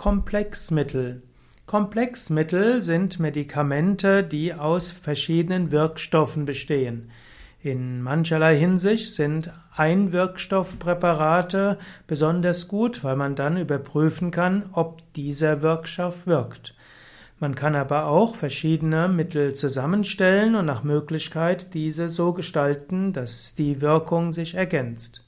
Komplexmittel. Komplexmittel sind Medikamente, die aus verschiedenen Wirkstoffen bestehen. In mancherlei Hinsicht sind Einwirkstoffpräparate besonders gut, weil man dann überprüfen kann, ob dieser Wirkstoff wirkt. Man kann aber auch verschiedene Mittel zusammenstellen und nach Möglichkeit diese so gestalten, dass die Wirkung sich ergänzt.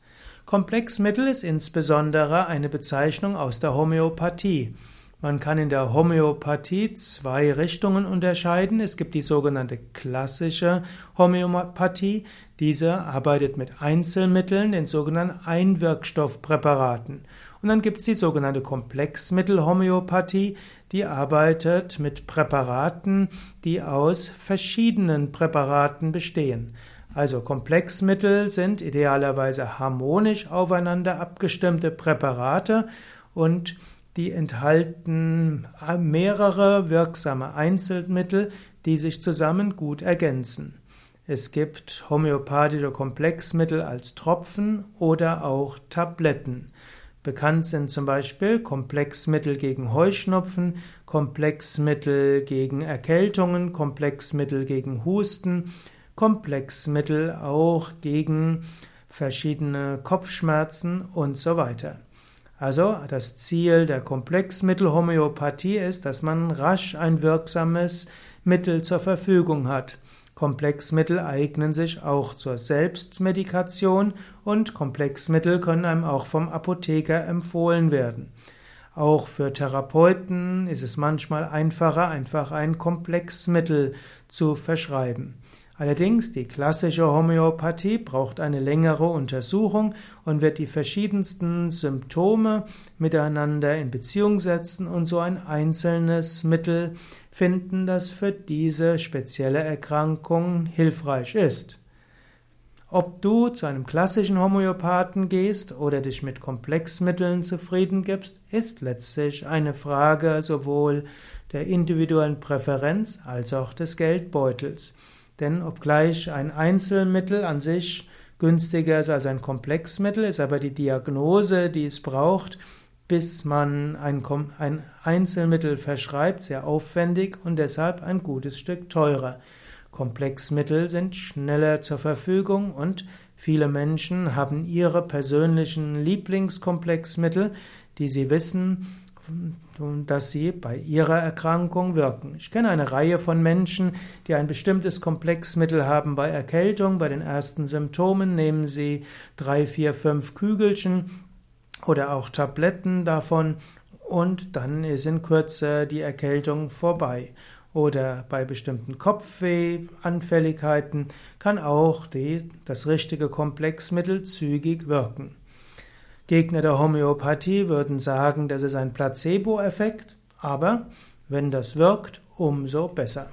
Komplexmittel ist insbesondere eine Bezeichnung aus der Homöopathie. Man kann in der Homöopathie zwei Richtungen unterscheiden. Es gibt die sogenannte klassische Homöopathie. Diese arbeitet mit Einzelmitteln, den sogenannten Einwirkstoffpräparaten. Und dann gibt es die sogenannte Komplexmittelhomöopathie, die arbeitet mit Präparaten, die aus verschiedenen Präparaten bestehen. Also Komplexmittel sind idealerweise harmonisch aufeinander abgestimmte Präparate und die enthalten mehrere wirksame Einzelmittel, die sich zusammen gut ergänzen. Es gibt homöopathische Komplexmittel als Tropfen oder auch Tabletten. Bekannt sind zum Beispiel Komplexmittel gegen Heuschnupfen, Komplexmittel gegen Erkältungen, Komplexmittel gegen Husten, Komplexmittel auch gegen verschiedene Kopfschmerzen und so weiter. Also das Ziel der Komplexmittelhomöopathie ist, dass man rasch ein wirksames Mittel zur Verfügung hat. Komplexmittel eignen sich auch zur Selbstmedikation und Komplexmittel können einem auch vom Apotheker empfohlen werden. Auch für Therapeuten ist es manchmal einfacher, einfach ein Komplexmittel zu verschreiben. Allerdings, die klassische Homöopathie braucht eine längere Untersuchung und wird die verschiedensten Symptome miteinander in Beziehung setzen und so ein einzelnes Mittel finden, das für diese spezielle Erkrankung hilfreich ist. Ob du zu einem klassischen Homöopathen gehst oder dich mit Komplexmitteln zufrieden gibst, ist letztlich eine Frage sowohl der individuellen Präferenz als auch des Geldbeutels. Denn obgleich ein Einzelmittel an sich günstiger ist als ein Komplexmittel, ist aber die Diagnose, die es braucht, bis man ein, ein Einzelmittel verschreibt, sehr aufwendig und deshalb ein gutes Stück teurer. Komplexmittel sind schneller zur Verfügung und viele Menschen haben ihre persönlichen Lieblingskomplexmittel, die sie wissen, dass sie bei ihrer Erkrankung wirken. Ich kenne eine Reihe von Menschen, die ein bestimmtes Komplexmittel haben bei Erkältung. Bei den ersten Symptomen nehmen sie drei, vier, fünf Kügelchen oder auch Tabletten davon und dann ist in Kürze die Erkältung vorbei. Oder bei bestimmten Kopfweh-Anfälligkeiten kann auch die, das richtige Komplexmittel zügig wirken. Gegner der Homöopathie würden sagen, das ist ein Placebo-Effekt, aber wenn das wirkt, umso besser.